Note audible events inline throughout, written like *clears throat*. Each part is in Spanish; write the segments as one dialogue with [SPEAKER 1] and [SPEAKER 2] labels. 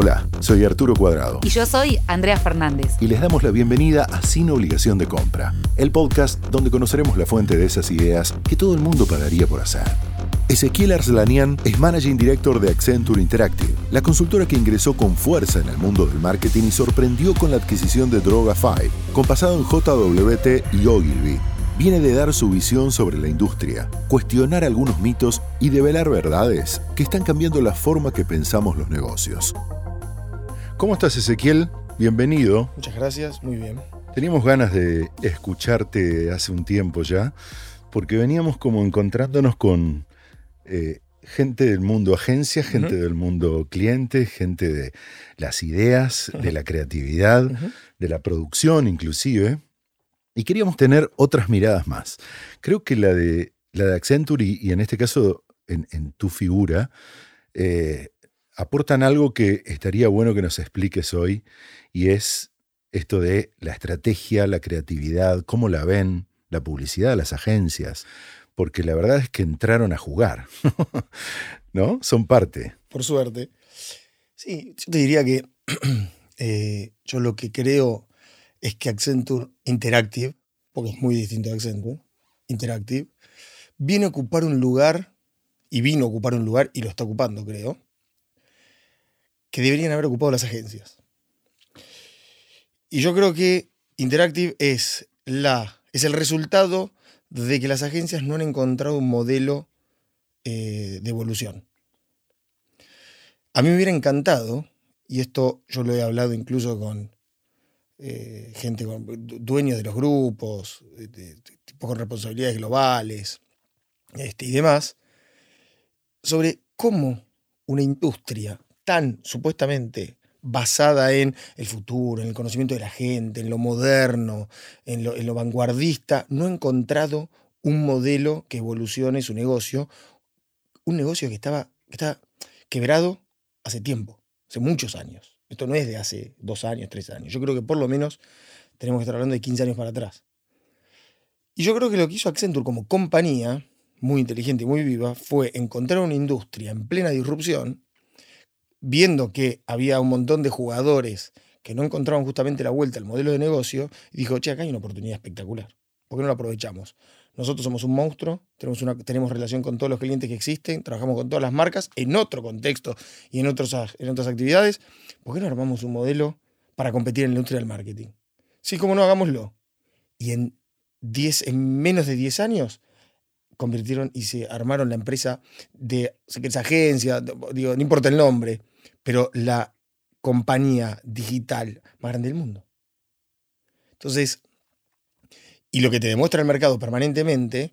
[SPEAKER 1] Hola, soy Arturo Cuadrado.
[SPEAKER 2] Y yo soy Andrea Fernández.
[SPEAKER 1] Y les damos la bienvenida a Sin Obligación de Compra, el podcast donde conoceremos la fuente de esas ideas que todo el mundo pagaría por hacer. Ezequiel Arslanian es Managing Director de Accenture Interactive, la consultora que ingresó con fuerza en el mundo del marketing y sorprendió con la adquisición de Droga5, con pasado en JWT y Ogilvy viene de dar su visión sobre la industria, cuestionar algunos mitos y develar verdades que están cambiando la forma que pensamos los negocios. ¿Cómo estás, Ezequiel? Bienvenido.
[SPEAKER 3] Muchas gracias, muy bien.
[SPEAKER 1] Teníamos ganas de escucharte hace un tiempo ya, porque veníamos como encontrándonos con eh, gente del mundo agencia, gente del mundo cliente, gente de las ideas, de la creatividad, de la producción inclusive. Y queríamos tener otras miradas más. Creo que la de, la de Accenture y, en este caso en, tu figura, eh, aportan algo que estaría bueno que nos expliques hoy y es esto de la estrategia, la creatividad, cómo la ven, la publicidad, las agencias, porque la verdad es que entraron a jugar, *laughs* ¿no? Son parte.
[SPEAKER 3] Por suerte. Sí, yo te diría que *clears throat* eh, yo lo que creo es que Accenture Interactive, porque es muy distinto a Accenture, Interactive, viene a ocupar un lugar, y vino a ocupar un lugar, y lo está ocupando, creo, que deberían haber ocupado las agencias. Y yo creo que Interactive es, la, es el resultado de que las agencias no han encontrado un modelo eh, de evolución. A mí me hubiera encantado, y esto yo lo he hablado incluso con, eh, gente con, dueños de los grupos, de, con responsabilidades globales este, y demás, sobre cómo una industria tan supuestamente basada en el futuro, en el conocimiento de la gente, en lo moderno, en lo, vanguardista, no ha encontrado un modelo que evolucione su negocio, un negocio que estaba, que estaba quebrado hace tiempo, hace muchos años. Esto no es de hace dos años, tres años. Yo creo que por lo menos tenemos que estar hablando de 15 años para atrás. Y yo creo que lo que hizo Accenture como compañía, muy inteligente y muy viva, fue encontrar una industria en plena disrupción, viendo que había un montón de jugadores que no encontraban justamente la vuelta al modelo de negocio, dijo, che, acá hay una oportunidad espectacular. ¿Por qué no la aprovechamos? Nosotros somos un monstruo, tenemos, una, tenemos relación con todos los clientes que existen, trabajamos con todas las marcas en otro contexto y en, otros, en otras actividades. ¿Por qué no armamos un modelo para competir en la industria del marketing? Sí, como no, hagámoslo. Y en, en menos de 10 años convirtieron y se armaron la empresa de esa agencia, digo, no importa el nombre, pero la compañía digital más grande del mundo. Entonces, y lo que te demuestra el mercado permanentemente,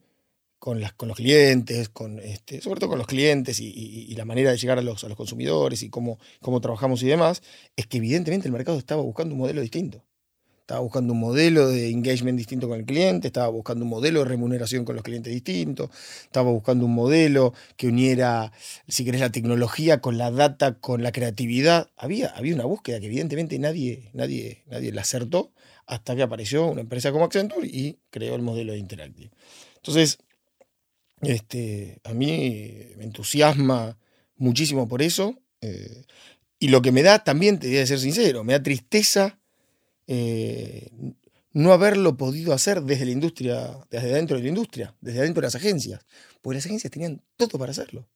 [SPEAKER 3] con, los clientes, con este, sobre todo con los clientes y, la manera de llegar a los, consumidores y cómo trabajamos y demás, es que evidentemente el mercado estaba buscando un modelo distinto. Estaba buscando un modelo de engagement distinto con el cliente, estaba buscando un modelo de remuneración con los clientes distinto, estaba buscando un modelo que uniera, si querés, la tecnología con la data, con la creatividad. Había, había una búsqueda que evidentemente nadie, nadie, nadie la acertó hasta que apareció una empresa como Accenture y creó el modelo de Interactive. Entonces, este, a mí me entusiasma muchísimo por eso. Eh, y lo que me da, también te voy a ser sincero, me da tristeza eh, no haberlo podido hacer desde la industria, desde dentro de la industria, desde dentro de las agencias. Porque las agencias tenían todo para hacerlo.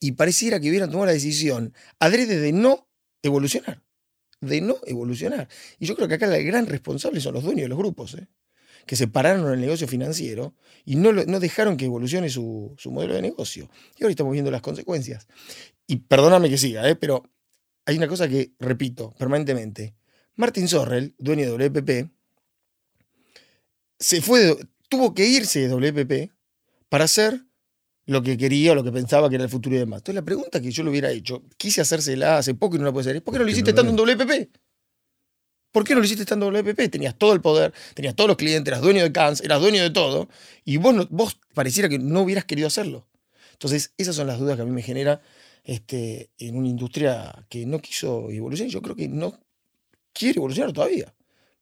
[SPEAKER 3] Y pareciera que hubieran tomado la decisión adrede de no evolucionar de no evolucionar. Y yo creo que acá el gran responsable son los dueños de los grupos, ¿eh? que se pararon en el negocio financiero y no, no dejaron que evolucione su, modelo de negocio. Y ahora estamos viendo las consecuencias. Y perdóname que siga, ¿eh? pero hay una cosa que repito permanentemente. Martin Sorrell, dueño de WPP, se fue, tuvo que irse de WPP para hacer lo que quería o lo que pensaba que era el futuro y demás. Entonces la pregunta que yo le hubiera hecho, quise hacérsela hace poco y no la puedo hacer, es ¿por qué no lo hiciste estando en WPP? ¿Por qué no lo hiciste estando en WPP? Tenías todo el poder, tenías todos los clientes, eras dueño de Cans, eras dueño de todo, y vos, vos pareciera que no hubieras querido hacerlo. Entonces, esas son las dudas que a mí me genera este, en una industria que no quiso evolucionar. Yo creo que no quiere evolucionar todavía.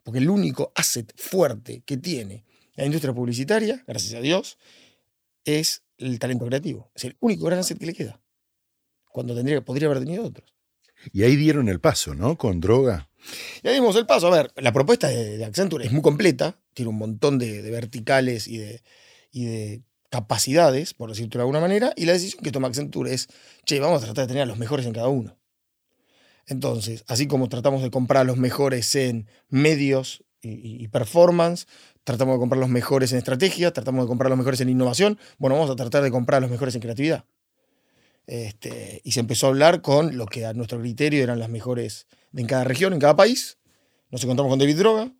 [SPEAKER 3] Porque el único asset fuerte que tiene la industria publicitaria, gracias a Dios, es el talento creativo. Es el único gran asset que le queda. Cuando tendría, podría haber tenido otros.
[SPEAKER 1] Y ahí dieron el paso, ¿no? Con droga.
[SPEAKER 3] Ya dimos el paso. A ver, la propuesta de, Accenture es muy completa, tiene un montón de, verticales y de, y de capacidades, por decirlo de alguna manera, y la decisión que toma Accenture es, che, vamos a tratar de tener a los mejores en cada uno. Entonces, así como tratamos de comprar a los mejores en medios y, performance, tratamos de comprar los mejores en estrategia, tratamos de comprar los mejores en innovación, bueno, vamos a tratar de comprar a los mejores en creatividad. Este, y se empezó a hablar con lo que a nuestro criterio eran las mejores en cada región, en cada país. Nos encontramos con David Droga,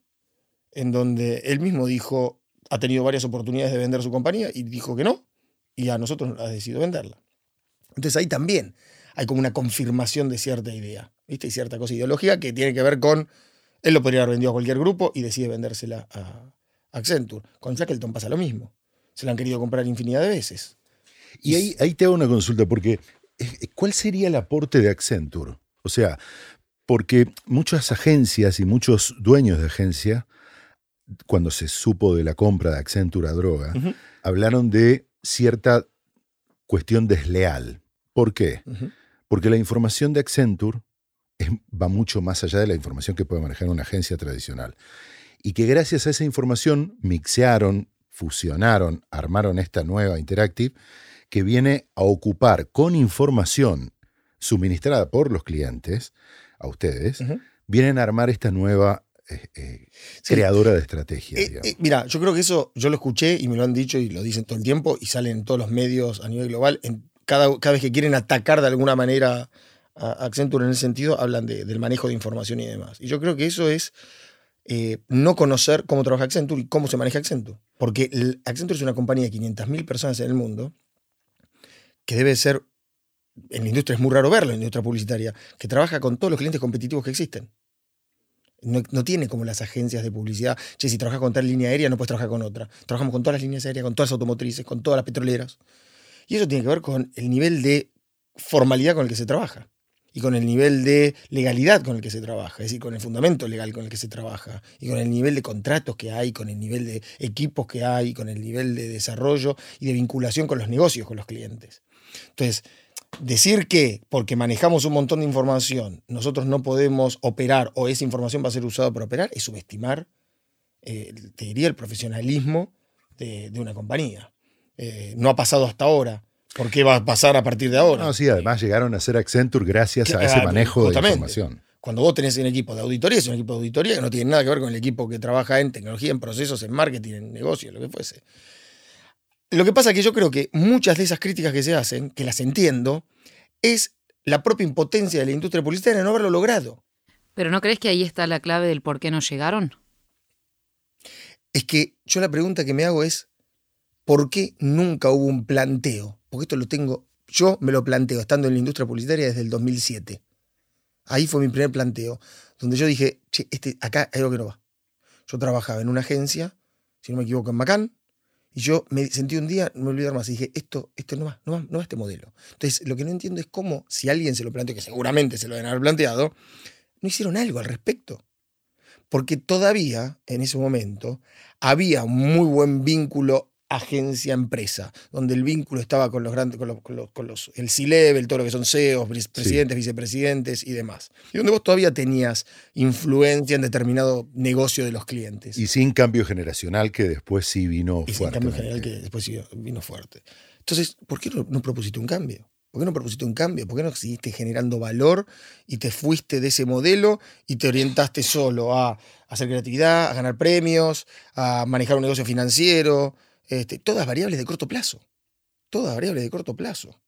[SPEAKER 3] en donde él mismo dijo, ha tenido varias oportunidades de vender su compañía y dijo que no, y a nosotros ha decidido venderla. Entonces ahí también hay como una confirmación de cierta idea, ¿viste? Y cierta cosa ideológica que tiene que ver con, él lo podría haber vendido a cualquier grupo y decide vendérsela a Accenture. Con Shackleton pasa lo mismo. Se la han querido comprar infinidad de veces.
[SPEAKER 1] Y ahí, ahí te hago una consulta, porque eh, ¿cuál sería el aporte de Accenture? O sea, porque muchas agencias y muchos dueños de agencia, cuando se supo de la compra de Accenture a droga, hablaron de cierta cuestión desleal. ¿Por qué? Porque la información de Accenture va mucho más allá de la información que puede manejar una agencia tradicional. Y que gracias a esa información mixearon, fusionaron, armaron esta nueva Interactive que viene a ocupar con información suministrada por los clientes, a ustedes, vienen a armar esta nueva eh, eh, creadora de estrategia.
[SPEAKER 3] Eh, mira, yo creo que eso yo lo escuché y me lo han dicho y lo dicen todo el tiempo y salen en todos los medios a nivel global. En cada, cada vez que quieren atacar de alguna manera a Accenture en ese sentido, hablan del manejo de información y demás. Y yo creo que eso es no conocer cómo trabaja Accenture y cómo se maneja Accenture. Porque Accenture es una compañía de 500.000 personas en el mundo que debe ser, en la industria es muy raro verlo, en la industria publicitaria, que trabaja con todos los clientes competitivos que existen. No, tiene como las agencias de publicidad, che, si trabajas con tal línea aérea no puedes trabajar con otra. Trabajamos con todas las líneas aéreas, con todas las automotrices, con todas las petroleras. Y eso tiene que ver con el nivel de formalidad con el que se trabaja y con el nivel de legalidad con el que se trabaja, es decir, con el fundamento legal con el que se trabaja, y con el nivel de contratos que hay, con el nivel de equipos que hay, con el nivel de desarrollo y de vinculación con los negocios, con los clientes. Entonces, decir que porque manejamos un montón de información, nosotros no podemos operar o esa información va a ser usada para operar, es subestimar, eh, te diría, el profesionalismo de, una compañía. Eh, no ha pasado hasta ahora. ¿Por qué va a pasar a partir de ahora?
[SPEAKER 1] No, sí, además llegaron a ser Accenture gracias a ese manejo de información.
[SPEAKER 3] Cuando vos tenés un equipo de auditoría, es un equipo de auditoría que no tiene nada que ver con el equipo que trabaja en tecnología, en procesos, en marketing, en negocios, lo que fuese. Lo que pasa es que yo creo que muchas de esas críticas que se hacen, que las entiendo, es la propia impotencia de la industria publicitaria de no haberlo logrado.
[SPEAKER 2] ¿Pero no crees que ahí está la clave del por qué no llegaron?
[SPEAKER 3] Es que yo la pregunta que me hago es, ¿por qué nunca hubo un planteo? Porque esto lo tengo, yo me lo planteo estando en la industria publicitaria desde el 2007. Ahí fue mi primer planteo, donde yo dije, che, este, acá hay algo que no va. Yo trabajaba en una agencia, si no me equivoco, en Macán, y yo me sentí un día, no me olvidar más, y dije, esto, esto no va, no va, no va este modelo. Entonces, lo que no entiendo es cómo, si alguien se lo planteó, que seguramente se lo deben haber planteado, no hicieron algo al respecto. Porque todavía, en ese momento, había un muy buen vínculo agencia-empresa, donde el vínculo estaba con los grandes, con los, con los, el C-level, todo lo que son CEOs, presidentes, vicepresidentes y demás. Y donde vos todavía tenías influencia en determinado negocio de los clientes.
[SPEAKER 1] Y sin cambio generacional que después sí vino
[SPEAKER 3] y
[SPEAKER 1] fuerte.
[SPEAKER 3] Sin cambio general que después sí vino fuerte. Entonces, ¿por qué no, propusiste un cambio? ¿Por qué no propusiste un cambio? ¿Por qué no seguiste generando valor y te fuiste de ese modelo y te orientaste solo a hacer creatividad, a ganar premios, a manejar un negocio financiero, este, todas variables de corto plazo. Todas variables de corto plazo.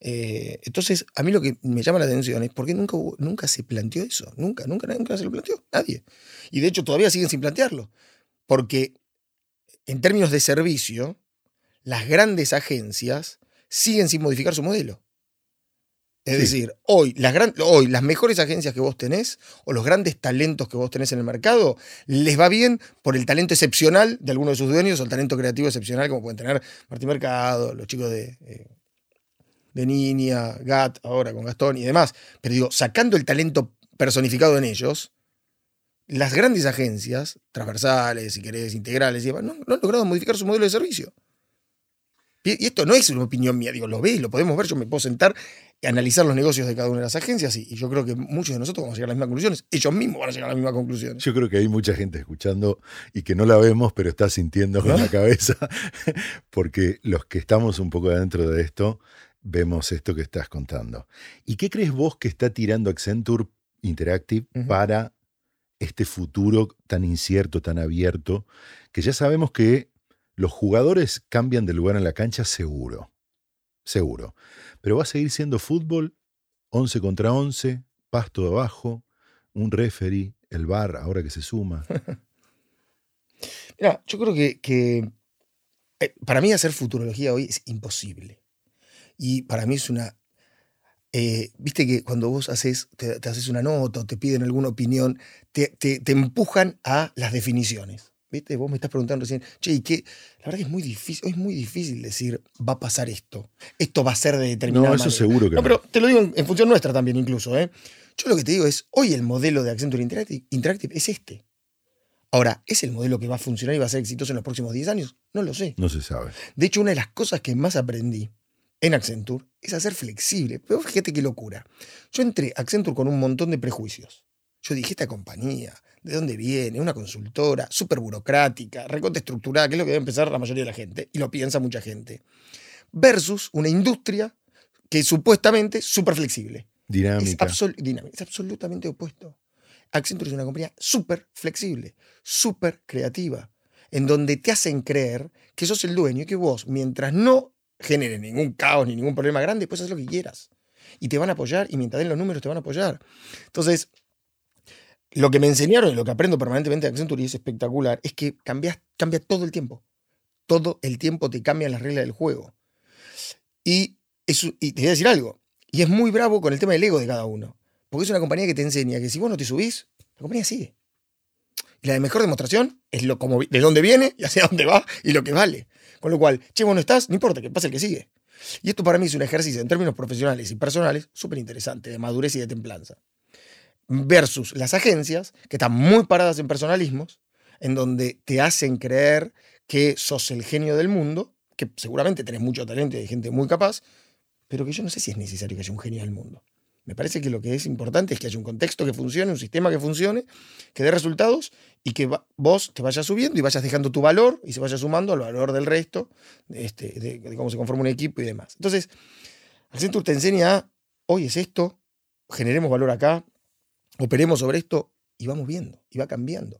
[SPEAKER 3] Eh, entonces, a mí lo que me llama la atención es por qué nunca, nunca se planteó eso. Nunca, nunca, nunca se lo planteó. Nadie. Y de hecho todavía siguen sin plantearlo. Porque en términos de servicio, las grandes agencias siguen sin modificar su modelo. Es decir, hoy las, hoy las mejores agencias que vos tenés o los grandes talentos que vos tenés en el mercado, les va bien por el talento excepcional de alguno de sus dueños o el talento creativo excepcional como pueden tener Martín Mercado, los chicos de, eh, de Niña, Gat, ahora con Gastón y demás. Pero digo, sacando el talento personificado en ellos, las grandes agencias, transversales, si querés, integrales, y no, no han logrado modificar su modelo de servicio. Y esto no es una opinión mía, digo, lo ves, lo podemos ver, yo me puedo sentar analizar los negocios de cada una de las agencias y, y yo creo que muchos de nosotros vamos a llegar a las mismas conclusiones. Ellos mismos van a llegar a las mismas conclusiones.
[SPEAKER 1] Yo creo que hay mucha gente escuchando y que no la vemos, pero está sintiendo con la cabeza, *laughs* porque los que estamos un poco adentro de esto, vemos esto que estás contando. ¿Y qué crees vos que está tirando Accenture Interactive para este futuro tan incierto, tan abierto, que ya sabemos que los jugadores cambian de lugar en la cancha seguro, seguro. Pero va a seguir siendo fútbol 11 contra 11, pasto abajo, un referee, el bar ahora que se suma. *laughs*
[SPEAKER 3] Mira, yo creo que, que, eh, para mí hacer futurología hoy es imposible. Y para mí es una... eh, Viste que cuando vos haces, te, te haces una nota o te piden alguna opinión, te, te- te empujan a las definiciones. ¿Viste? Vos me estás preguntando recién, che, ¿y qué? La verdad que es muy difícil, hoy es muy difícil decir, va a pasar esto. Esto va a ser de determinada
[SPEAKER 1] No, eso
[SPEAKER 3] manera.
[SPEAKER 1] seguro que
[SPEAKER 3] No,
[SPEAKER 1] no.
[SPEAKER 3] pero te lo digo en, en función nuestra también incluso. ¿eh? Yo lo que te digo es, hoy el modelo de Accenture Interactive, Interactive es este. Ahora, ¿es el modelo que va a funcionar y va a ser exitoso en los próximos 10 años? No lo sé.
[SPEAKER 1] No se sabe.
[SPEAKER 3] De hecho, una de las cosas que más aprendí en Accenture es a ser flexible. Pero fíjate qué locura. Yo entré a Accenture con un montón de prejuicios. Yo dije, esta compañía, ¿de dónde viene? Una consultora, súper burocrática, recontra estructurada, que es lo que debe empezar la mayoría de la gente, y lo piensa mucha gente. Versus una industria que supuestamente es súper flexible.
[SPEAKER 1] Dinámica,
[SPEAKER 3] es absolutamente opuesto. Accenture es una compañía súper flexible, súper creativa, en donde te hacen creer que sos el dueño y que vos, mientras no generes ningún caos ni ningún problema grande, puedes hacer lo que quieras. Y te van a apoyar y mientras den los números te van a apoyar. Entonces, lo que me enseñaron y lo que aprendo permanentemente de Accenture y es espectacular es que cambias, cambia todo el tiempo. Todo el tiempo te cambian las reglas del juego. Y, eso, y te voy a decir algo. Y es muy bravo con el tema del ego de cada uno. Porque es una compañía que te enseña que si vos no te subís, la compañía sigue. Y la de mejor demostración es lo como, de dónde viene y hacia dónde va y lo que vale. Con lo cual, che, vos no estás, no importa, que pase el que sigue. Y esto para mí es un ejercicio en términos profesionales y personales súper interesante, de madurez y de templanza. Versus las agencias, que están muy paradas en personalismos, en donde te hacen creer que sos el genio del mundo, que seguramente tenés mucho talento y hay gente muy capaz, pero que yo no sé si es necesario que haya un genio del mundo. Me parece que lo que es importante es que haya un contexto que funcione, un sistema que funcione, que dé resultados y que vos te vayas subiendo y vayas dejando tu valor y se vaya sumando al valor del resto, este, de- de cómo se conforma un equipo y demás. Entonces, Accenture te enseña hoy es esto, generemos valor acá, operemos sobre esto y vamos viendo, y va cambiando.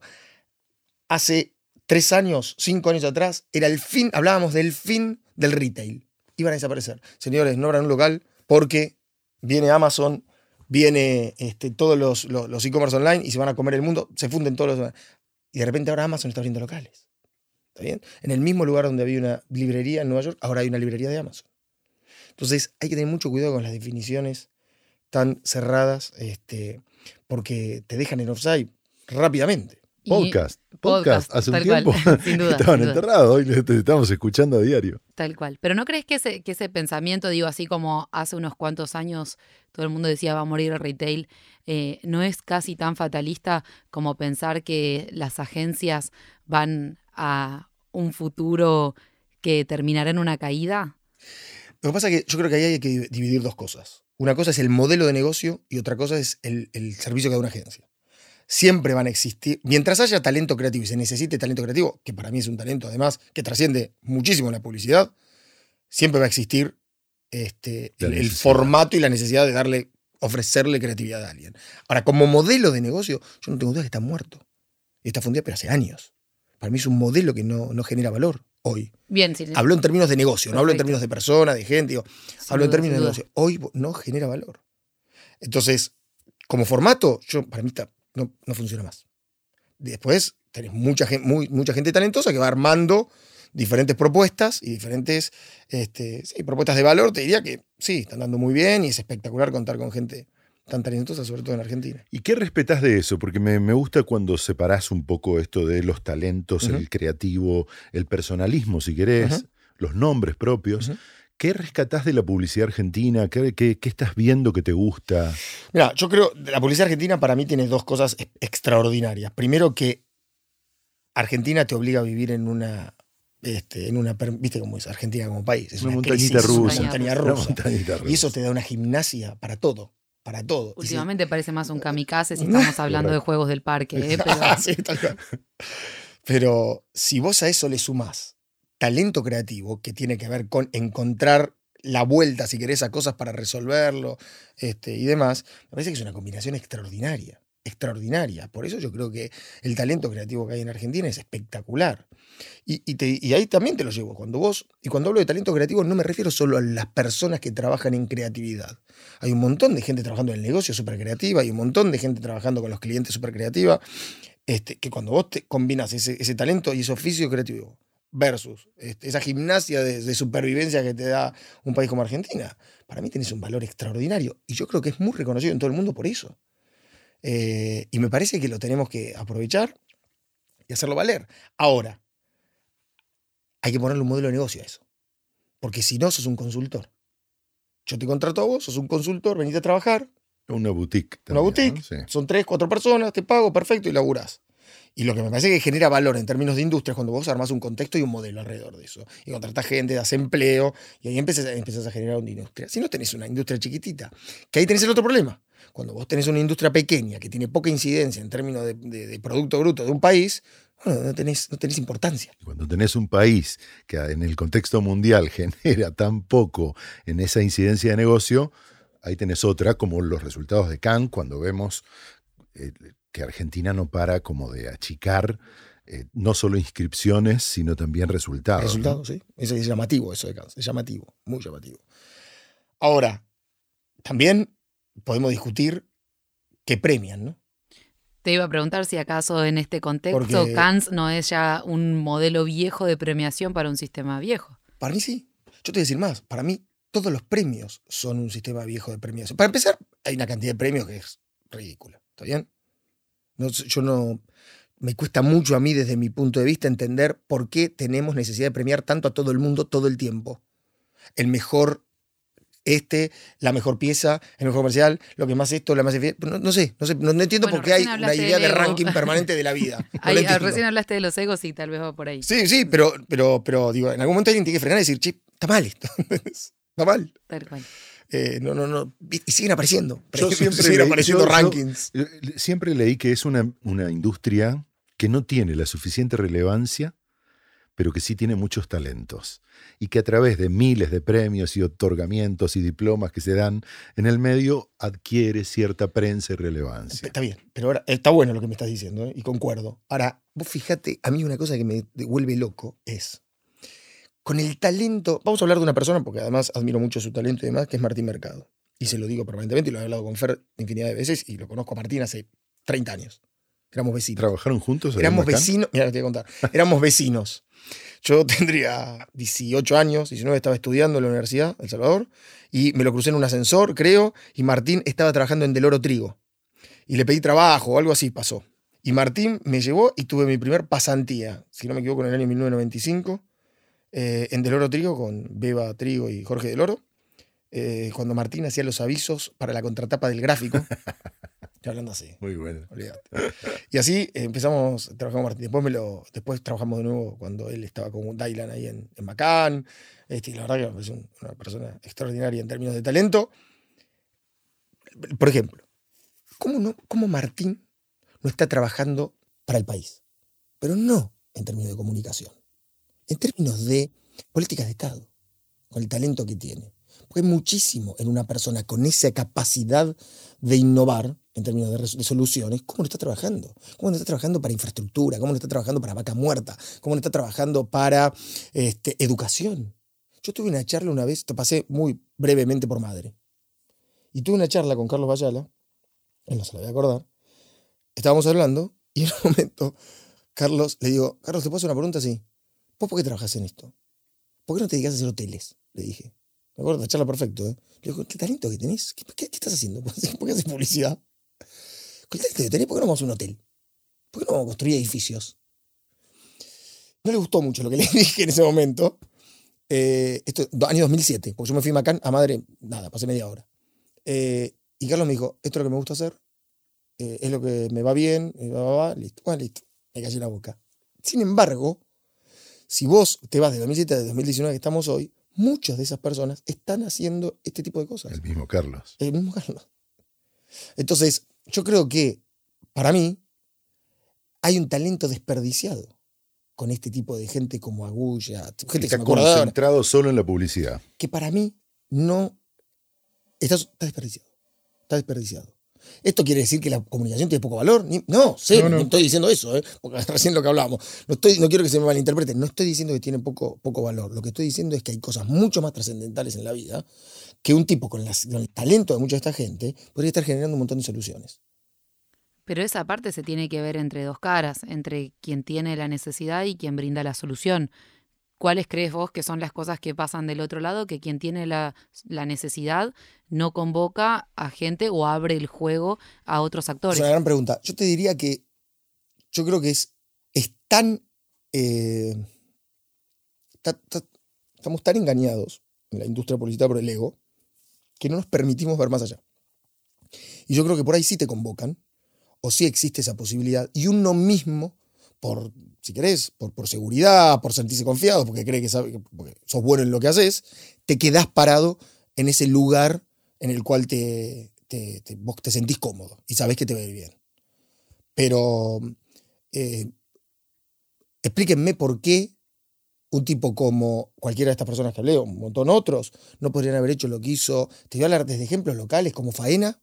[SPEAKER 3] Hace tres años, cinco años atrás, era el fin, hablábamos del fin del retail. Iban a desaparecer. Señores, no abran un local porque viene Amazon, viene este, todos los, los, los e-commerce online y se van a comer el mundo, se funden todos los... Y de repente ahora Amazon está abriendo locales. ¿Está bien? En el mismo lugar donde había una librería en Nueva York, ahora hay una librería de Amazon. Entonces hay que tener mucho cuidado con las definiciones tan cerradas, este, porque te dejan en offside rápidamente.
[SPEAKER 1] Podcast. Podcast.
[SPEAKER 2] podcast,
[SPEAKER 1] Hace un
[SPEAKER 2] cual,
[SPEAKER 1] tiempo *laughs*
[SPEAKER 2] sin duda,
[SPEAKER 1] estaban
[SPEAKER 2] sin duda.
[SPEAKER 1] enterrados. Hoy les- te estamos escuchando a diario.
[SPEAKER 2] Tal cual. Pero ¿no crees que ese, que ese pensamiento, digo, así como hace unos cuantos años todo el mundo decía va a morir el retail, eh, no es casi tan fatalista como pensar que las agencias van a un futuro que terminará en una caída?
[SPEAKER 3] Lo que pasa es que yo creo que ahí hay que dividir dos cosas. Una cosa es el modelo de negocio y otra cosa es el, el servicio que da una agencia. Siempre van a existir, mientras haya talento creativo y se necesite talento creativo, que para mí es un talento además que trasciende muchísimo la publicidad, siempre va a existir este, el, formato y la necesidad de darle, ofrecerle creatividad a alguien. Ahora, como modelo de negocio, yo no tengo duda que está muerto. Y está fundido, pero hace años. Para mí es un modelo que no, no genera valor hoy.
[SPEAKER 2] Bien, sí.
[SPEAKER 3] Hablo en términos de negocio, no hablo en términos de persona, de gente. digo,
[SPEAKER 2] sin
[SPEAKER 3] hablo en términos de negocio. Hoy no genera valor. Entonces, como formato, yo, para mí está- no, no funciona más. Después tenés mucha gente, muy, mucha gente talentosa que va armando diferentes propuestas y diferentes este, sí, propuestas de valor. Te diría que sí, están dando muy bien y es espectacular contar con gente tan talentosa, sobre todo en Argentina.
[SPEAKER 1] ¿Y qué respetas de eso? Porque me, me gusta cuando separás un poco esto de los talentos, el creativo, el personalismo, si querés, los nombres propios. ¿Qué rescatás de la publicidad argentina? ¿Qué, qué- qué estás viendo que te gusta?
[SPEAKER 3] Mira, yo creo la publicidad argentina para mí tiene dos cosas extraordinarias. Primero que Argentina te obliga a vivir en una este, en una, viste cómo es Argentina como país, es
[SPEAKER 1] Una
[SPEAKER 3] una,
[SPEAKER 1] montañita
[SPEAKER 3] crisis,
[SPEAKER 1] rusa.
[SPEAKER 3] una montaña
[SPEAKER 1] Una montañita rusa.
[SPEAKER 3] Y eso te da una gimnasia para todo, para todo. Si-
[SPEAKER 2] Últimamente parece más un kamikaze si estamos hablando de juegos del parque, ¿eh? *laughs* pero
[SPEAKER 3] Sí. Pero si vos a eso le sumás talento creativo, que tiene que ver con encontrar la vuelta, si querés, a cosas para resolverlo este, y demás, me parece que es una combinación extraordinaria. Extraordinaria. Por eso yo creo que el talento creativo que hay en Argentina es espectacular. Y, ahí también te lo llevo. Cuando vos, y cuando hablo de talento creativo, no me refiero solo a las personas que trabajan en creatividad. Hay un montón de gente trabajando en el negocio súper creativa, hay un montón de gente trabajando con los clientes súper creativa, este, que cuando vos te combinas ese, ese talento y ese oficio creativo versus este, esa gimnasia de, de supervivencia que te da un país como Argentina, para mí tenés un valor extraordinario. Y yo creo que es muy reconocido en todo el mundo por eso. Eh, y me parece que lo tenemos que aprovechar y hacerlo valer. Ahora, hay que ponerle un modelo de negocio a eso. Porque si no, sos un consultor. Yo te contrato a vos, sos un consultor, venite a trabajar,
[SPEAKER 1] Una boutique.
[SPEAKER 3] una
[SPEAKER 1] también,
[SPEAKER 3] boutique,
[SPEAKER 1] ¿no? Sí.
[SPEAKER 3] son tres, cuatro personas, te pago, perfecto, y laburás. Y lo que me parece que genera valor en términos de industria es cuando vos armás un contexto y un modelo alrededor de eso. Y contratás gente, das empleo, y ahí empezás, empezás a generar una industria. Si no tenés una industria chiquitita, que ahí tenés el otro problema. Cuando vos tenés una industria pequeña que tiene poca incidencia en términos de, producto bruto de un país, bueno, no tenés, no tenés importancia.
[SPEAKER 1] Cuando tenés un país que en el contexto mundial *laughs* genera tan poco en esa incidencia de negocio, ahí tenés otra, como los resultados de Cannes, cuando vemos eh, que Argentina no para como de achicar eh, no solo inscripciones, sino también resultados. ¿no?
[SPEAKER 3] Resultado, sí. Es, es llamativo eso de Kansas, es llamativo, muy llamativo. Ahora, también podemos discutir qué premian, ¿no?
[SPEAKER 2] te iba a preguntar si acaso en este contexto
[SPEAKER 3] Porque-
[SPEAKER 2] Cannes no es ya un modelo viejo de premiación para un sistema viejo.
[SPEAKER 3] Para mí sí. Yo te voy a decir más. Para mí todos los premios son un sistema viejo de premiación. Para empezar, hay una cantidad de premios que es ridícula. ¿Está bien? No, yo no... Me cuesta mucho a mí desde mi punto de vista entender por qué tenemos necesidad de premiar tanto a todo el mundo todo el tiempo. El mejor este, la mejor pieza, el mejor comercial, lo que más esto, la más no, no sé, no sé, no, no entiendo
[SPEAKER 2] Bueno,
[SPEAKER 3] por qué hay una idea de ranking permanente de la vida. No lo
[SPEAKER 2] Ahí, ah, recién hablaste de los egos y tal vez va por ahí.
[SPEAKER 3] Sí, sí, pero, pero, pero digo, en algún momento alguien tiene que frenar y decir, che, está mal esto. *laughs* está mal.
[SPEAKER 2] Tal cual.
[SPEAKER 3] Eh, no, no, no. Y siguen apareciendo.
[SPEAKER 1] Yo *laughs* siempre
[SPEAKER 3] siguen
[SPEAKER 1] leí-
[SPEAKER 3] apareciendo
[SPEAKER 1] yo-
[SPEAKER 3] rankings.
[SPEAKER 1] Siempre leí que es una, una industria que no tiene la suficiente relevancia, pero que sí tiene muchos talentos. Y que a través de miles de premios y otorgamientos y diplomas que se dan en el medio, adquiere cierta prensa y relevancia.
[SPEAKER 3] Está bien, pero ahora está bueno lo que me estás diciendo, ¿eh? y concuerdo. Ahora, vos fíjate, a mí una cosa que me vuelve loco es, con el talento, vamos a hablar de una persona, porque además admiro mucho su talento y demás, que es Martín Mercado. Y se lo digo permanentemente, y lo he hablado con Fer infinidad de veces, y lo conozco a Martín hace 30 años. Éramos vecinos.
[SPEAKER 1] ¿Trabajaron juntos?
[SPEAKER 3] Éramos vecinos, mira, te voy a contar. *laughs* Éramos vecinos. Yo tendría 18 años, 19, estaba estudiando en la Universidad de El Salvador y me lo crucé en un ascensor, creo, y Martín estaba trabajando en Deloro Trigo. Y le pedí trabajo o algo así pasó. Y Martín me llevó y tuve mi primer pasantía, si no me equivoco, en el año 1995, eh, en Deloro Trigo con Beba Trigo y Jorge Deloro, eh, cuando Martín hacía los avisos para la contratapa del gráfico. *laughs* Estoy hablando así.
[SPEAKER 1] Muy bueno.
[SPEAKER 3] Olvídate. Y así eh, empezamos, trabajamos Martín. Después, me lo, después trabajamos de nuevo cuando él estaba con Dylan ahí en, en Macán. Este, y la verdad que me parece un- una persona extraordinaria en términos de talento. Por ejemplo, ¿cómo, no, ¿cómo Martín no está trabajando para el país? Pero no en términos de comunicación, en términos de políticas de Estado, con el talento que tiene. Porque muchísimo en una persona con esa capacidad de innovar en términos de soluciones, ¿cómo lo está trabajando? ¿Cómo lo está trabajando para infraestructura? ¿Cómo lo está trabajando para vaca muerta? ¿Cómo lo está trabajando para este, educación? Yo tuve una charla una vez, te pasé muy brevemente por madre, y tuve una charla con Carlos Bayala, él no se la voy a acordar, estábamos hablando, y en un momento, Carlos, le digo, Carlos, ¿te puedo hacer una pregunta? Sí. ¿Vos por qué trabajas en esto? ¿Por qué no te dedicas a hacer hoteles? Le dije. Me acuerdo, la charla perfecto, ¿eh? Le digo, ¿qué talento que tenés? ¿Qué, estás haciendo? *laughs* ¿Por qué haces publicidad? Con el talento que tenés, ¿por qué no vamos a un hotel? ¿Por qué no vamos a construir edificios? No le gustó mucho lo que *laughs* le dije en ese momento. Eh, esto, año 2007, porque yo me fui a Macán, a madre, nada, pasé media hora. Eh, y Carlos me dijo, esto es lo que me gusta hacer, eh, es lo que me va bien, y va, va, va, listo, bueno, listo, me callé la boca. Sin embargo, si vos te vas de 2007 a 2019 que estamos hoy, muchas de esas personas están haciendo este tipo de cosas.
[SPEAKER 1] El mismo Carlos.
[SPEAKER 3] El mismo Carlos. Entonces, yo creo que, para mí, hay un talento desperdiciado con este tipo de gente como Agulla, gente que se
[SPEAKER 1] Está
[SPEAKER 3] acuerda ahora,
[SPEAKER 1] concentrado solo en la publicidad.
[SPEAKER 3] que para mí no está, está desperdiciado. Está desperdiciado. ¿Esto quiere decir que la comunicación tiene poco valor? No, cero,
[SPEAKER 1] No,
[SPEAKER 3] no,
[SPEAKER 1] no.
[SPEAKER 3] estoy diciendo eso, ¿eh? porque *laughs* recién lo que hablábamos. No, estoy, no quiero que se me malinterprete, no estoy diciendo que tiene poco, poco valor. Lo que estoy diciendo es que hay cosas mucho más trascendentales en la vida que un tipo con, las- con el talento de mucha de esta gente podría estar generando un montón de soluciones.
[SPEAKER 2] Pero esa parte se tiene que ver entre dos caras, entre quien tiene la necesidad y quien brinda la solución. ¿Cuáles crees vos que son las cosas que pasan del otro lado? Que quien tiene la, la necesidad no convoca a gente o abre el juego a otros
[SPEAKER 3] Es
[SPEAKER 2] actores.
[SPEAKER 3] una gran pregunta. Yo te diría que yo creo que es, es tan... eh, ta- ta- estamos tan engañados en la industria publicitaria por el ego que no nos permitimos ver más allá. Y yo creo que por ahí sí te convocan, o sí existe esa posibilidad, y uno mismo, por, si querés, por, por seguridad, por sentirse confiado, porque cree que sabe, sos bueno en lo que haces, te quedás parado en ese lugar en el cual te, te- te- te sentís cómodo y sabés que te va a ir bien. Pero eh, explíquenme por qué un tipo como cualquiera de estas personas que hablé, o un montón otros, no podrían haber hecho lo que hizo. Te voy a hablar desde ejemplos locales como Faena,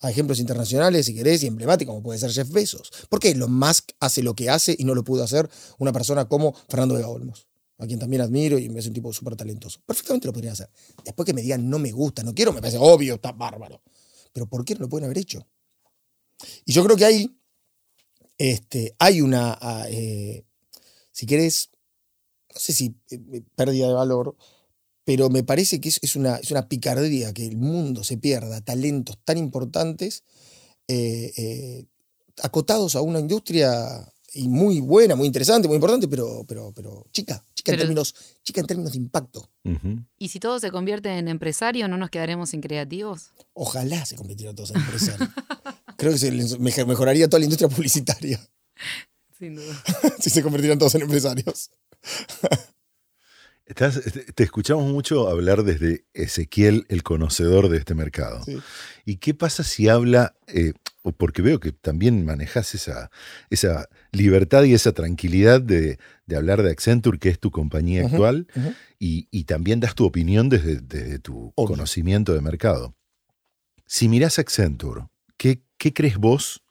[SPEAKER 3] a ejemplos internacionales, si querés, y emblemáticos, como puede ser Jeff Bezos. ¿Por qué Elon Musk hace lo que hace y no lo pudo hacer una persona como Fernando Vega Olmos? A quien también admiro y me parece un tipo súper talentoso. Perfectamente lo podrían hacer. Después que me digan no me gusta, no quiero, me parece obvio, está bárbaro. Pero ¿por qué no lo pueden haber hecho? Y yo creo que ahí este, hay una, ah, eh, si querés, no sé si eh, pérdida de valor, pero me parece que es, es una, es una picardía que el mundo se pierda talentos tan importantes eh, eh, acotados a una industria y muy buena, muy interesante, muy importante, pero, pero, pero chica, chica, en términos, chica en términos de impacto.
[SPEAKER 2] Y si todo se convierte en empresario, ¿no nos quedaremos sin creativos?
[SPEAKER 3] Ojalá se convirtieran todos en empresarios. *laughs* Creo que se mejoraría toda la industria publicitaria *laughs*
[SPEAKER 2] Sin duda. *laughs*
[SPEAKER 3] si se convirtieran todos en empresarios.
[SPEAKER 1] Estás- te escuchamos mucho hablar desde Ezequiel, el conocedor de este mercado.
[SPEAKER 3] Sí.
[SPEAKER 1] ¿Y qué pasa si habla, eh, o porque veo que también manejas esa, esa libertad y esa tranquilidad de, de hablar de Accenture, que es tu compañía actual, y, y también das tu opinión desde, desde tu
[SPEAKER 3] Obvio.
[SPEAKER 1] conocimiento de mercado. Si mirás Accenture, ¿qué, ¿qué crees vos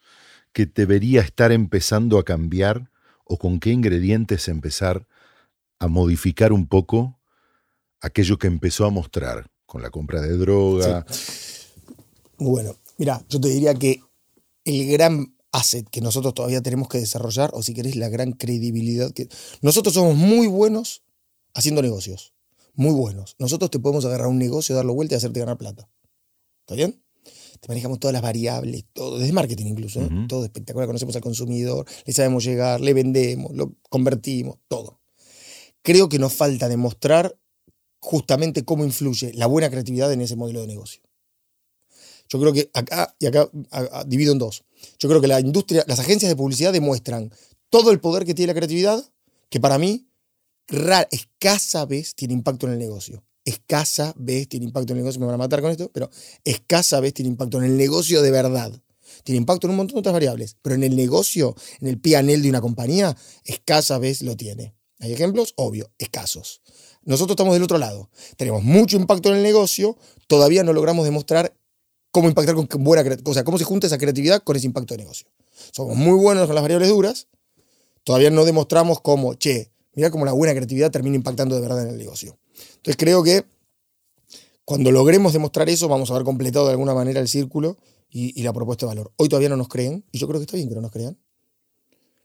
[SPEAKER 1] que debería estar empezando a cambiar o con qué ingredientes empezar a modificar un poco aquello que empezó a mostrar con la compra de droga?
[SPEAKER 3] Bueno. Mira, yo te diría que el gran asset que nosotros todavía tenemos que desarrollar, o si querés, la gran credibilidad que. Nosotros somos muy buenos haciendo negocios. Muy buenos. Nosotros te podemos agarrar un negocio, darlo vuelta y hacerte ganar plata. ¿Está bien? Te manejamos todas las variables, todo, desde marketing incluso, ¿eh? Todo espectacular. Conocemos al consumidor, le sabemos llegar, le vendemos, lo convertimos, todo. Creo que nos falta demostrar justamente cómo influye la buena creatividad en ese modelo de negocio. Yo creo que acá, y acá divido en dos. Yo creo que la industria, las agencias de publicidad demuestran todo el poder que tiene la creatividad, que para mí ra- escasa vez tiene impacto en el negocio. Escasa vez tiene impacto en el negocio, me van a matar con esto, pero escasa vez tiene impacto en el negocio de verdad. Tiene impacto en un montón de otras variables, pero en el negocio, en el P&L de una compañía, escasa vez lo tiene. ¿Hay ejemplos? Obvio, escasos. Nosotros estamos del otro lado. Tenemos mucho impacto en el negocio, todavía no logramos demostrar cómo impactar con buena o sea, cómo se junta esa creatividad con ese impacto de negocio. Somos muy buenos con las variables duras, todavía no demostramos cómo, che, mira cómo la buena creatividad termina impactando de verdad en el negocio. Entonces creo que cuando logremos demostrar eso, vamos a haber completado de alguna manera el círculo y, y la propuesta de valor. Hoy todavía no nos creen, y yo creo que está bien que no nos crean,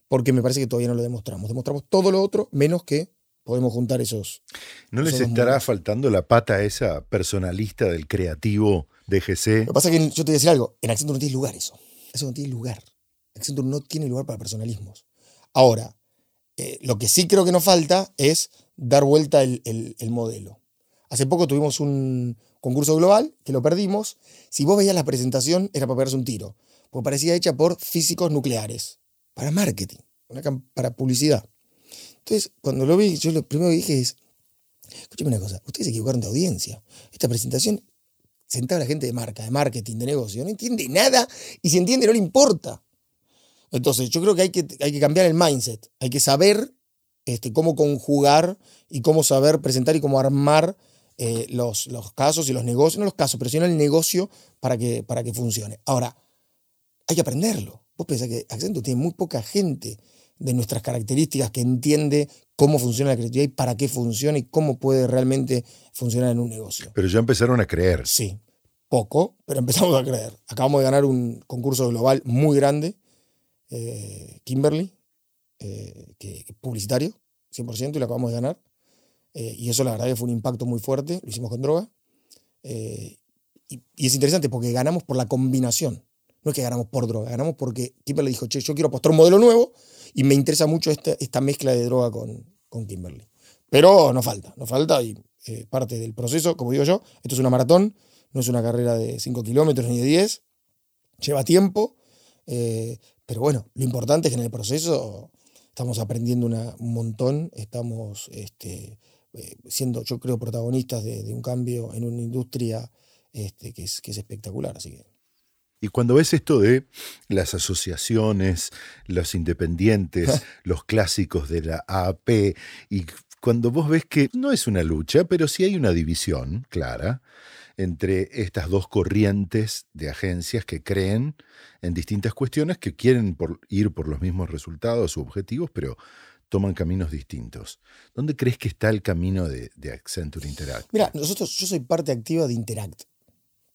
[SPEAKER 3] porque me parece que todavía no lo demostramos. Demostramos todo lo otro, menos que podemos juntar esos.
[SPEAKER 1] ¿No les estará faltando la pata esa personalista del creativo de GC?
[SPEAKER 3] Lo que pasa es que yo te voy a decir algo, en Accenture no tiene lugar eso. Eso no tiene lugar. Accenture no tiene lugar para personalismos. Ahora, eh, lo que sí creo que nos falta es dar vuelta el, el- el modelo. Hace poco tuvimos un concurso global que lo perdimos. Si vos veías la presentación, era para pegarse un tiro. Porque parecía hecha por físicos nucleares. Para marketing, una para publicidad. Entonces, cuando lo vi, yo lo primero que dije es, escúcheme una cosa, ustedes se equivocaron de audiencia. Esta presentación sentaba la gente de marca, de marketing, de negocio, no entiende nada y si entiende no le importa. Entonces, yo creo que hay que, hay que cambiar el mindset, hay que saber este, cómo conjugar y cómo saber presentar y cómo armar eh, los, los, casos y los negocios, no los casos, pero sino el negocio para que, para que funcione. Ahora, hay que aprenderlo. Vos pensás que Accenture tiene muy poca gente de nuestras características que entiende cómo funciona la creatividad y para qué funciona y cómo puede realmente funcionar en un negocio.
[SPEAKER 1] Pero ya empezaron a creer.
[SPEAKER 3] Sí, poco, pero *laughs* empezamos a creer. Acabamos de ganar un concurso global muy grande, eh, Kimberly, eh, que, publicitario, 100%, y lo acabamos de ganar. Eh, y eso la verdad que fue un impacto muy fuerte, lo hicimos con droga. Y, y, es interesante porque ganamos por la combinación. No es que ganamos por droga, ganamos porque Kimberly dijo, che, yo quiero apostar un modelo nuevo y me interesa mucho esta, esta mezcla de droga con, con Kimberly. Pero no falta, no falta y parte del proceso, como digo yo, esto es una maratón, no es una carrera de 5 kilómetros ni de 10, lleva tiempo, eh, pero bueno, lo importante es que en el proceso estamos aprendiendo un montón, estamos este, eh, siendo, yo creo, protagonistas de, un cambio en una industria este, que, es, que es espectacular. Así que.
[SPEAKER 1] Y cuando ves esto de las asociaciones, los independientes, los clásicos de la AP, y cuando vos ves que no es una lucha, pero sí hay una división clara, entre estas dos corrientes de agencias que creen en distintas cuestiones, que quieren ir por los mismos resultados u objetivos, pero toman caminos distintos. ¿Dónde crees que está el camino de, Accenture Interact?
[SPEAKER 3] Mira, nosotros, yo soy parte activa de Interact,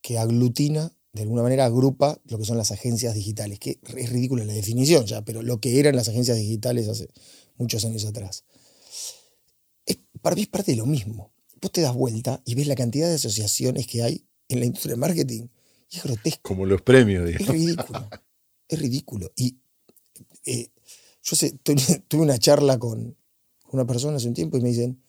[SPEAKER 3] que aglutina, de alguna manera agrupa lo que son las agencias digitales, que es ridícula la definición ya, pero lo que eran las agencias digitales hace muchos años atrás. para mí es parte de lo mismo vos te das vuelta y ves la cantidad de asociaciones que hay en la industria del marketing. Y es grotesco.
[SPEAKER 1] Como los premios, digamos.
[SPEAKER 3] Es ridículo. es ridículo. Y eh, yo sé, *laughs* tuve una charla con una persona hace un tiempo y me dicen,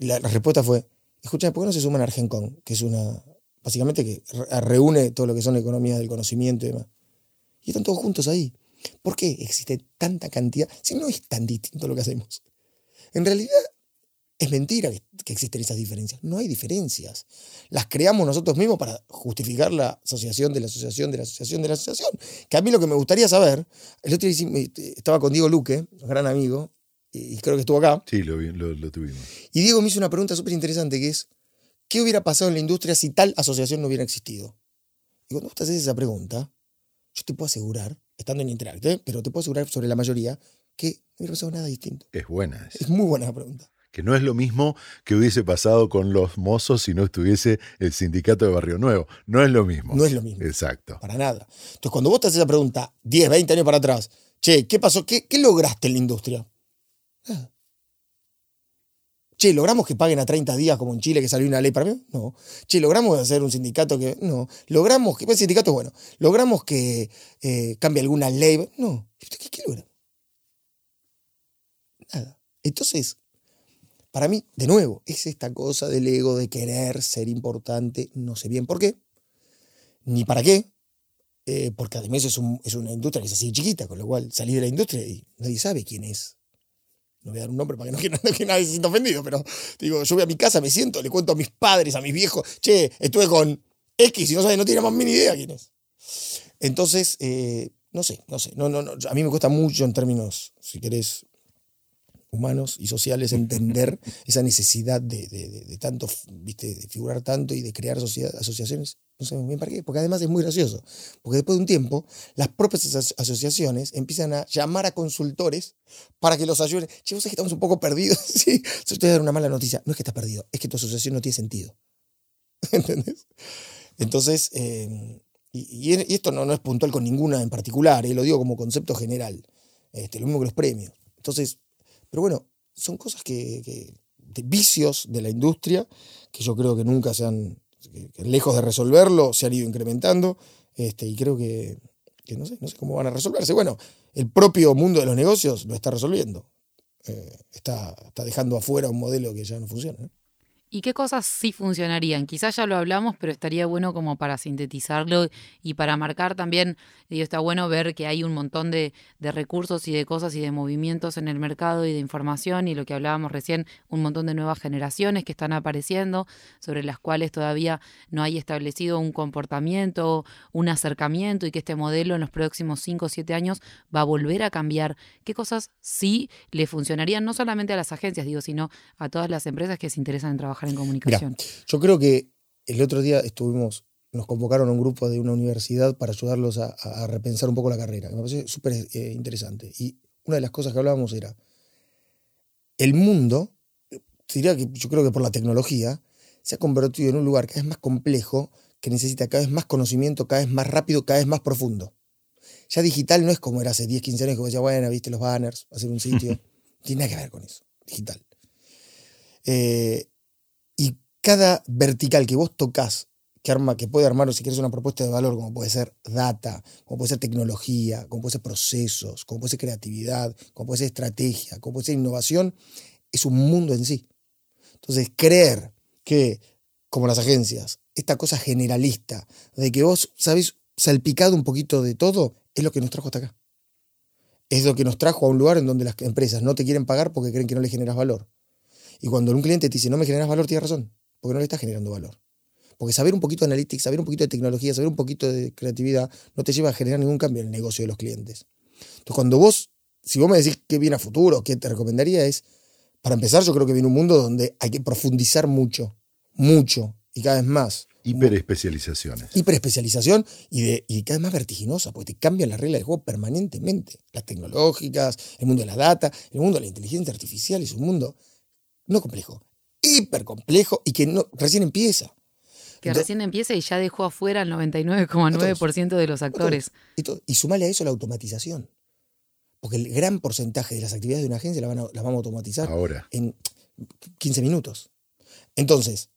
[SPEAKER 3] la, respuesta fue, escucha, ¿por qué no se suman a Argencon? Que es una, básicamente que reúne todo lo que son la economía del conocimiento y demás. Y están todos juntos ahí. ¿Por qué existe tanta cantidad? Si no es tan distinto lo que hacemos. En realidad, es mentira que, existen esas diferencias. No hay diferencias. Las creamos nosotros mismos para justificar la asociación de la asociación de la asociación de la asociación. Que a mí lo que me gustaría saber, el otro día estaba con Diego Luque, un gran amigo, y creo que estuvo acá.
[SPEAKER 1] Sí, lo, lo tuvimos.
[SPEAKER 3] Y Diego me hizo una pregunta súper interesante que es, ¿qué hubiera pasado en la industria si tal asociación no hubiera existido? Y cuando vos te haces esa pregunta, yo te puedo asegurar, estando en Interact, ¿eh? pero te puedo asegurar sobre la mayoría, que no hubiera pasado nada distinto.
[SPEAKER 1] Es buena.
[SPEAKER 3] Es muy buena la pregunta
[SPEAKER 1] que no es lo mismo que hubiese pasado con los mozos si no estuviese el sindicato de Barrio Nuevo. No es lo mismo.
[SPEAKER 3] No es lo mismo.
[SPEAKER 1] Exacto.
[SPEAKER 3] Para nada. Entonces, cuando vos te haces esa pregunta 10, 20 años para atrás, che, ¿qué pasó? ¿Qué, lograste en la industria? Ah. Che, ¿logramos que paguen a 30 días como en Chile que salió una ley para mí? No. Che, ¿logramos hacer un sindicato que.? No. ¿Logramos que.? El sindicato bueno. ¿Logramos que eh, cambie alguna ley? No. ¿Qué, qué logramos? Nada. Entonces, para mí, de nuevo, es esta cosa del ego de querer ser importante, no sé bien por qué, ni para qué, eh, porque además es, una industria que es así chiquita, con lo cual salí de la industria y nadie sabe quién es. No voy a dar un nombre para *laughs* que, no, que nadie se sienta ofendido, pero digo, yo voy a mi casa, me siento, le cuento a mis padres, a mis viejos, che, estuve con X y no sabe, no tiene más ni idea quién es. Entonces, eh, no sé, no sé, no, no, no, a mí me cuesta mucho en términos, si querés, humanos y sociales *laughs* entender esa necesidad de, tanto, viste, de figurar tanto y de crear asociaciones. No sé bien para qué, porque además es muy gracioso. Porque después de un tiempo, las propias asociaciones empiezan a llamar a consultores para que los ayuden. Che, vos que estamos un poco perdidos. *laughs* sí, si te voy a dar una mala noticia. No es que estás perdido, es que tu asociación no tiene sentido. *laughs* ¿Entendés? Entonces, eh, y, esto no, no, es puntual con ninguna en particular, eh, lo digo como concepto general. Este, lo mismo que los premios. Entonces, pero bueno, son cosas que, de vicios de la industria que yo creo que nunca se han, lejos de resolverlo, se han ido incrementando este, y creo que, no, sé, no sé cómo van a resolverse. Bueno, el propio mundo de los negocios lo está resolviendo. Eh, está, está dejando afuera un modelo que ya no funciona.
[SPEAKER 2] ¿Y qué cosas sí funcionarían? Quizás ya lo hablamos, pero estaría bueno como para sintetizarlo y para marcar también, y está bueno ver que hay un montón de, de, recursos y de cosas y de movimientos en el mercado y de información y lo que hablábamos recién, un montón de nuevas generaciones que están apareciendo, sobre las cuales todavía no hay establecido un comportamiento, un acercamiento y que este modelo en los próximos 5 o 7 años va a volver a cambiar. ¿Qué cosas sí le funcionarían no solamente a las agencias, digo, sino a todas las empresas que se interesan en trabajar? En comunicación?
[SPEAKER 3] yo creo que el otro día estuvimos, nos convocaron a un grupo de una universidad para ayudarlos a, repensar un poco la carrera, me parece súper eh, interesante. Y una de las cosas que hablábamos era, el mundo, diría que yo creo que por la tecnología, se ha convertido en un lugar cada vez más complejo, que necesita cada vez más conocimiento, cada vez más rápido, cada vez más profundo. Ya digital no es como era hace 10, 15 años que decía, bueno, viste los banners, hacer un sitio. *laughs* Tiene nada que ver con eso, digital. Eh, y cada vertical que vos tocas, que, arma, que puede armar, si quieres, una propuesta de valor, como puede ser data, como puede ser tecnología, como puede ser procesos, como puede ser creatividad, como puede ser estrategia, como puede ser innovación, es un mundo en sí. Entonces, creer que, como las agencias, esta cosa generalista, de que vos sabés salpicado un poquito de todo, es lo que nos trajo hasta acá. Es lo que nos trajo a un lugar en donde las empresas no te quieren pagar porque creen que no les generas valor. Y cuando un cliente te dice, no me generas valor, tienes razón, porque no le estás generando valor. Porque saber un poquito de analytics, saber un poquito de tecnología, saber un poquito de creatividad, no te lleva a generar ningún cambio en el negocio de los clientes. Entonces, cuando vos, si vos me decís qué viene a futuro, qué te recomendaría es, para empezar, yo creo que viene un mundo donde hay que profundizar mucho, mucho y cada vez más.
[SPEAKER 1] Hiperespecializaciones.
[SPEAKER 3] Hiperespecialización y, de, y cada vez más vertiginosa, porque te cambian las reglas de juego permanentemente. Las tecnológicas, el mundo de la data, el mundo de la inteligencia artificial es un mundo no complejo, hiper complejo y que no, recién empieza.
[SPEAKER 2] Que recién empieza y ya dejó afuera el 99,9% de los actores.
[SPEAKER 3] Y, y, sumale a eso la automatización. Porque el gran porcentaje de las actividades de una agencia las, van vamos a automatizar
[SPEAKER 1] Ahora.
[SPEAKER 3] en 15 minutos. Entonces,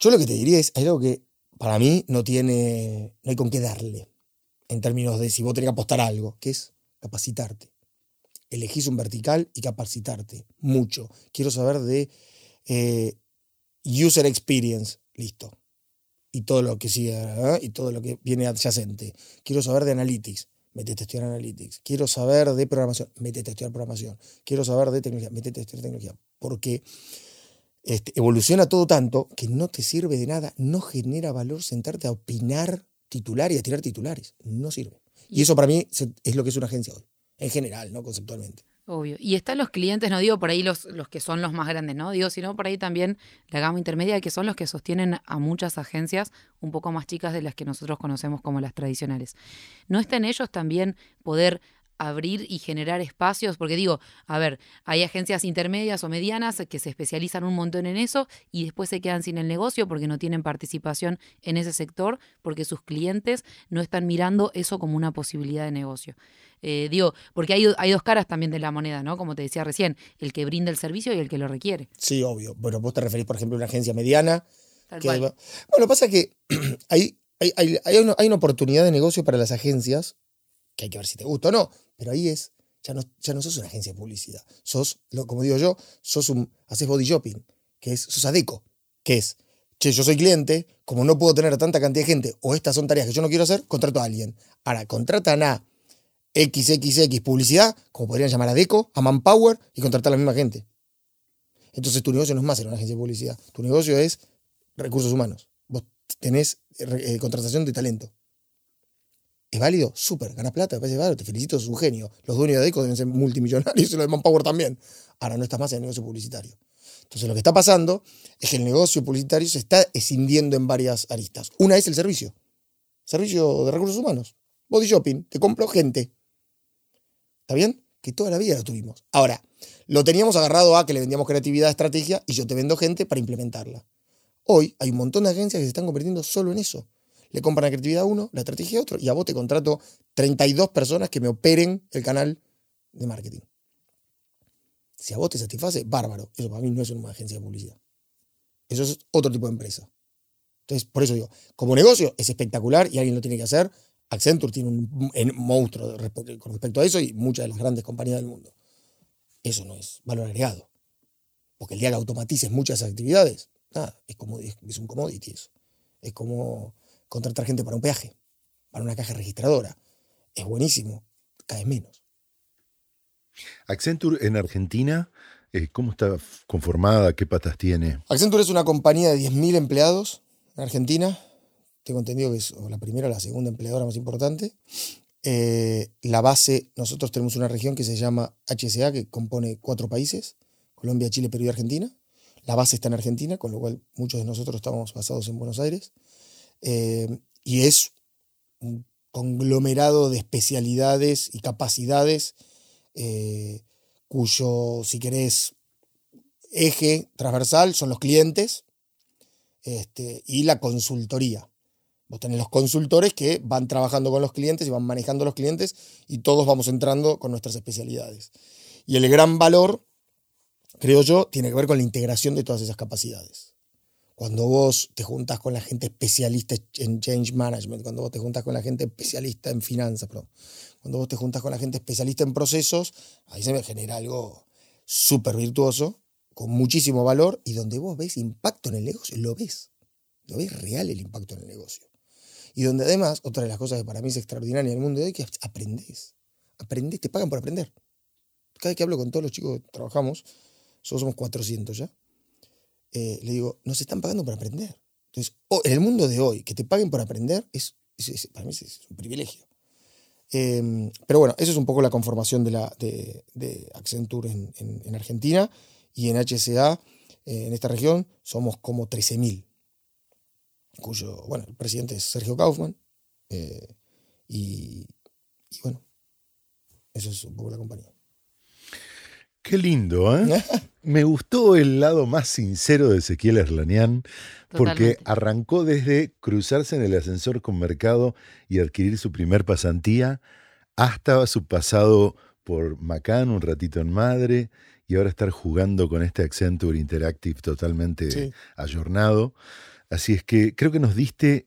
[SPEAKER 3] yo lo que te diría es, hay algo que para mí no tiene, no hay con qué darle en términos de si vos tenés que apostar algo, que es capacitarte elegís un vertical y capacitarte mucho. Quiero saber de eh, user experience, listo. Y todo lo que sigue, ¿eh? y todo lo que viene adyacente. Quiero saber de analytics, metete a estudiar analytics. Quiero saber de programación, metete a estudiar programación. Quiero saber de tecnología, metete a estudiar tecnología. Porque este, evoluciona todo tanto que no te sirve de nada, no genera valor sentarte a opinar titular y a tirar titulares. No sirve. Y eso para mí es lo que es una agencia hoy en general, ¿no? Conceptualmente.
[SPEAKER 2] Obvio. Y están los clientes, no digo por ahí los, los que son los más grandes, ¿no? Digo, sino por ahí también la gama intermedia, que son los que sostienen a muchas agencias un poco más chicas de las que nosotros conocemos como las tradicionales. ¿No está en ellos también poder abrir y generar espacios, porque digo, a ver, hay agencias intermedias o medianas que se especializan un montón en eso y después se quedan sin el negocio porque no tienen participación en ese sector, porque sus clientes no están mirando eso como una posibilidad de negocio. Eh, digo, porque hay, hay dos caras también de la moneda, ¿no? Como te decía recién, el que brinda el servicio y el que lo requiere.
[SPEAKER 3] Sí, obvio. Bueno, vos te referís, por ejemplo, a una agencia mediana. Bueno, pasa que *clears throat* hay, hay, hay, hay, una, hay una oportunidad de negocio para las agencias, que hay que ver si te gusta o no, pero ahí es, ya no, ya no sos una agencia de publicidad. Sos, como digo yo, sos un, haces body shopping, que es, sos adeco, que es, che, yo soy cliente, como no puedo tener tanta cantidad de gente, o estas son tareas que yo no quiero hacer, contrato a alguien. Ahora, contratan a XXX publicidad, como podrían llamar a Deco, a Manpower y contratar a la misma gente. Entonces tu negocio no es más ser una agencia de publicidad, tu negocio es recursos humanos. Vos tenés eh, contratación de talento. ¿Es válido? Súper, ganas plata, me parece válido, te felicito, es un genio. Los dueños de Deco deben ser multimillonarios y los de Manpower también. Ahora no estás más en el negocio publicitario. Entonces lo que está pasando es que el negocio publicitario se está escindiendo en varias aristas. Una es el servicio. Servicio de recursos humanos. Body shopping, te compro gente. ¿Está bien? Que toda la vida lo tuvimos. Ahora, lo teníamos agarrado a que le vendíamos creatividad, estrategia y yo te vendo gente para implementarla. Hoy hay un montón de agencias que se están convirtiendo solo en eso. Le compran la creatividad a uno, la estrategia a otro y a vos te contrato 32 personas que me operen el canal de marketing. Si a vos te satisface, bárbaro. Eso para mí no es una agencia de publicidad. Eso es otro tipo de empresa. Entonces, por eso digo, como negocio es espectacular y alguien lo tiene que hacer. Accenture tiene un, monstruo con respecto a eso y muchas de las grandes compañías del mundo. Eso no es valor agregado. Porque el día que automatices muchas actividades, Nada, es, como, es, es un commodity eso. Es como contratar gente para un peaje, para una caja registradora. Es buenísimo, cae menos.
[SPEAKER 1] Accenture en Argentina, eh, ¿cómo está conformada? ¿Qué patas tiene?
[SPEAKER 3] Accenture es una compañía de 10.000 empleados en Argentina. Tengo entendido que es la primera o la segunda empleadora más importante. Eh, la base, nosotros tenemos una región que se llama HSA, que compone cuatro países, Colombia, Chile, Perú y Argentina. La base está en Argentina, con lo cual muchos de nosotros estamos basados en Buenos Aires. Eh, y es un conglomerado de especialidades y capacidades eh, cuyo, si querés, eje transversal son los clientes este, y la consultoría. Vos tenés los consultores que van trabajando con los clientes y van manejando los clientes y todos vamos entrando con nuestras especialidades. Y el gran valor, creo yo, tiene que ver con la integración de todas esas capacidades. Cuando vos te juntas con la gente especialista en change management, cuando vos te juntas con la gente especialista en finanzas, perdón, cuando vos te juntas con la gente especialista en procesos, ahí se me genera algo súper virtuoso, con muchísimo valor y donde vos ves impacto en el negocio, lo ves. Lo ves real el impacto en el negocio. Y donde además, otra de las cosas que para mí es extraordinaria en el mundo de hoy, que aprendes. Aprendes, te pagan por aprender. Cada vez que hablo con todos los chicos que trabajamos, somos 400 ya, eh, le digo, nos están pagando por aprender. Entonces, en el mundo de hoy, que te paguen por aprender, es, para mí es, un privilegio. Em, pero bueno, esa es un poco la conformación de, Accenture en, en, Argentina y en HSA, eh, en esta región, somos como 13.000 cuyo, bueno, el presidente es Sergio Kaufman. Eh, y, bueno, eso es un poco la compañía.
[SPEAKER 1] Qué lindo, ¿eh? *laughs* Me gustó el lado más sincero de Ezequiel Erlanian, porque arrancó desde cruzarse en el ascensor con Mercado y adquirir su primer pasantía, hasta su pasado por Macan, un ratito en Madre, y ahora estar jugando con este Accenture Interactive totalmente ayornado. Así es que creo que nos diste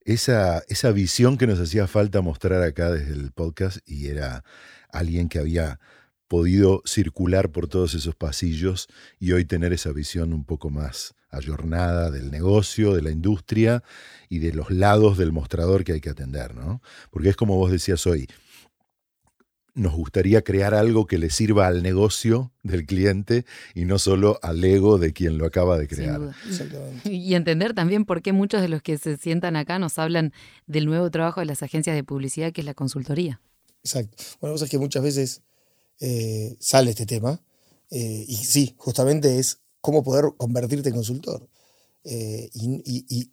[SPEAKER 1] esa, esa visión que nos hacía falta mostrar acá desde el podcast y era alguien que había podido circular por todos esos pasillos y hoy tener esa visión un poco más ayornada del negocio, de la industria y de los lados del mostrador que hay que atender, ¿no? Porque es como vos decías hoy, nos gustaría crear algo que le sirva al negocio del cliente y no solo al ego de quien lo acaba de crear.
[SPEAKER 2] Y entender también por qué muchos de los que se sientan acá nos hablan del nuevo trabajo de las agencias de publicidad, que es la consultoría.
[SPEAKER 3] Exacto. Bueno, cosa es que muchas veces eh, sale este tema eh, y sí, justamente es cómo poder convertirte en consultor. Eh, y,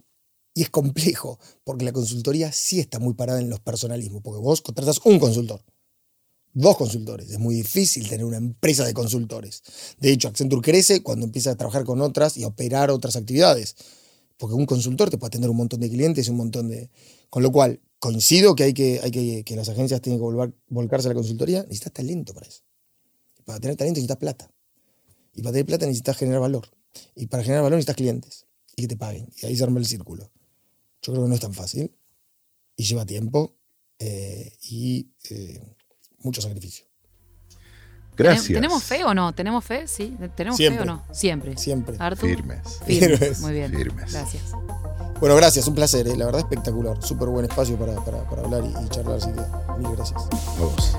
[SPEAKER 3] es complejo, porque la consultoría sí está muy parada en los personalismos, porque vos contratas un consultor dos consultores. Es muy difícil tener una empresa de consultores. De hecho, Accenture crece cuando empieza a trabajar con otras y a operar otras actividades. Porque un consultor te puede atender un montón de clientes y un montón de... Con lo cual, coincido que hay que, hay que, que las agencias tienen que volcarse a la consultoría. Necesitas talento para eso. para tener talento necesitas plata. Y para tener plata necesitas generar valor. Y para generar valor necesitas clientes. Y que te paguen. Y ahí se arma el círculo. Yo creo que no es tan fácil. Y lleva tiempo. Eh, y... Eh, mucho sacrificio.
[SPEAKER 1] Gracias.
[SPEAKER 2] ¿Tenemos fe o no? ¿Tenemos fe? Sí. ¿Tenemos fe o no? Siempre.
[SPEAKER 3] Siempre.
[SPEAKER 1] Firmes.
[SPEAKER 2] Firmes. Muy bien.
[SPEAKER 1] Firmes.
[SPEAKER 2] Gracias.
[SPEAKER 3] Bueno, gracias, un placer, ¿eh? la verdad espectacular. Súper buen espacio para, hablar y, charlar, así que mil gracias.
[SPEAKER 1] Vamos.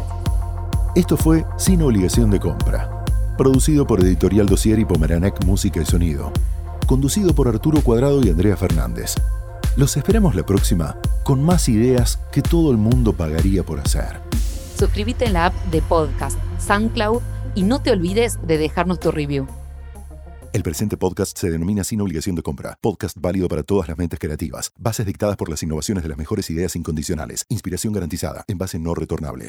[SPEAKER 1] Esto fue Sin Obligación de Compra, producido por Editorial Dossier y Pomeranek Música y Sonido, conducido por Arturo Cuadrado y Andrea Fernández. Los esperamos la próxima con más ideas que todo el mundo pagaría por hacer.
[SPEAKER 2] Suscríbete en la app de podcast SoundCloud y no te olvides de dejarnos tu review.
[SPEAKER 1] El presente podcast se denomina Sin obligación de compra. Podcast válido para todas las mentes creativas. Bases dictadas por las innovaciones de las mejores ideas incondicionales. Inspiración garantizada. En base no retornable.